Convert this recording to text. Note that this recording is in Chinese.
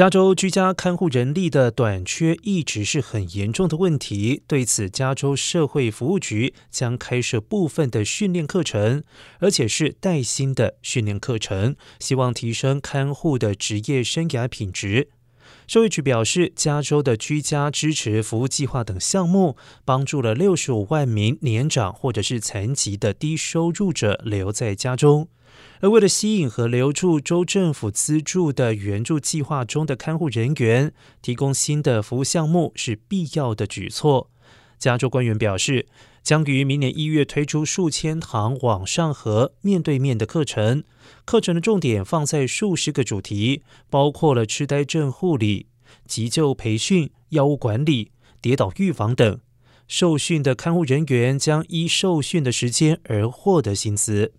加州居家看护人力的短缺一直是很严重的问题。对此，加州社会服务局将开设部分的训练课程，而且是带薪的训练课程，希望提升看护的职业生涯品质。社会局表示，加州的居家支持服务计划等项目，帮助了六十五万名年长或者是残疾的低收入者留在家中。而为了吸引和留住州政府资助的援助计划中的看护人员，提供新的服务项目是必要的举措。加州官员表示，将于明年一月推出数千堂网上和面对面的课程，课程的重点放在数十个主题，包括了痴呆症护理、急救培训、药物管理、跌倒预防等。受训的看护人员将依受训的时间而获得薪资。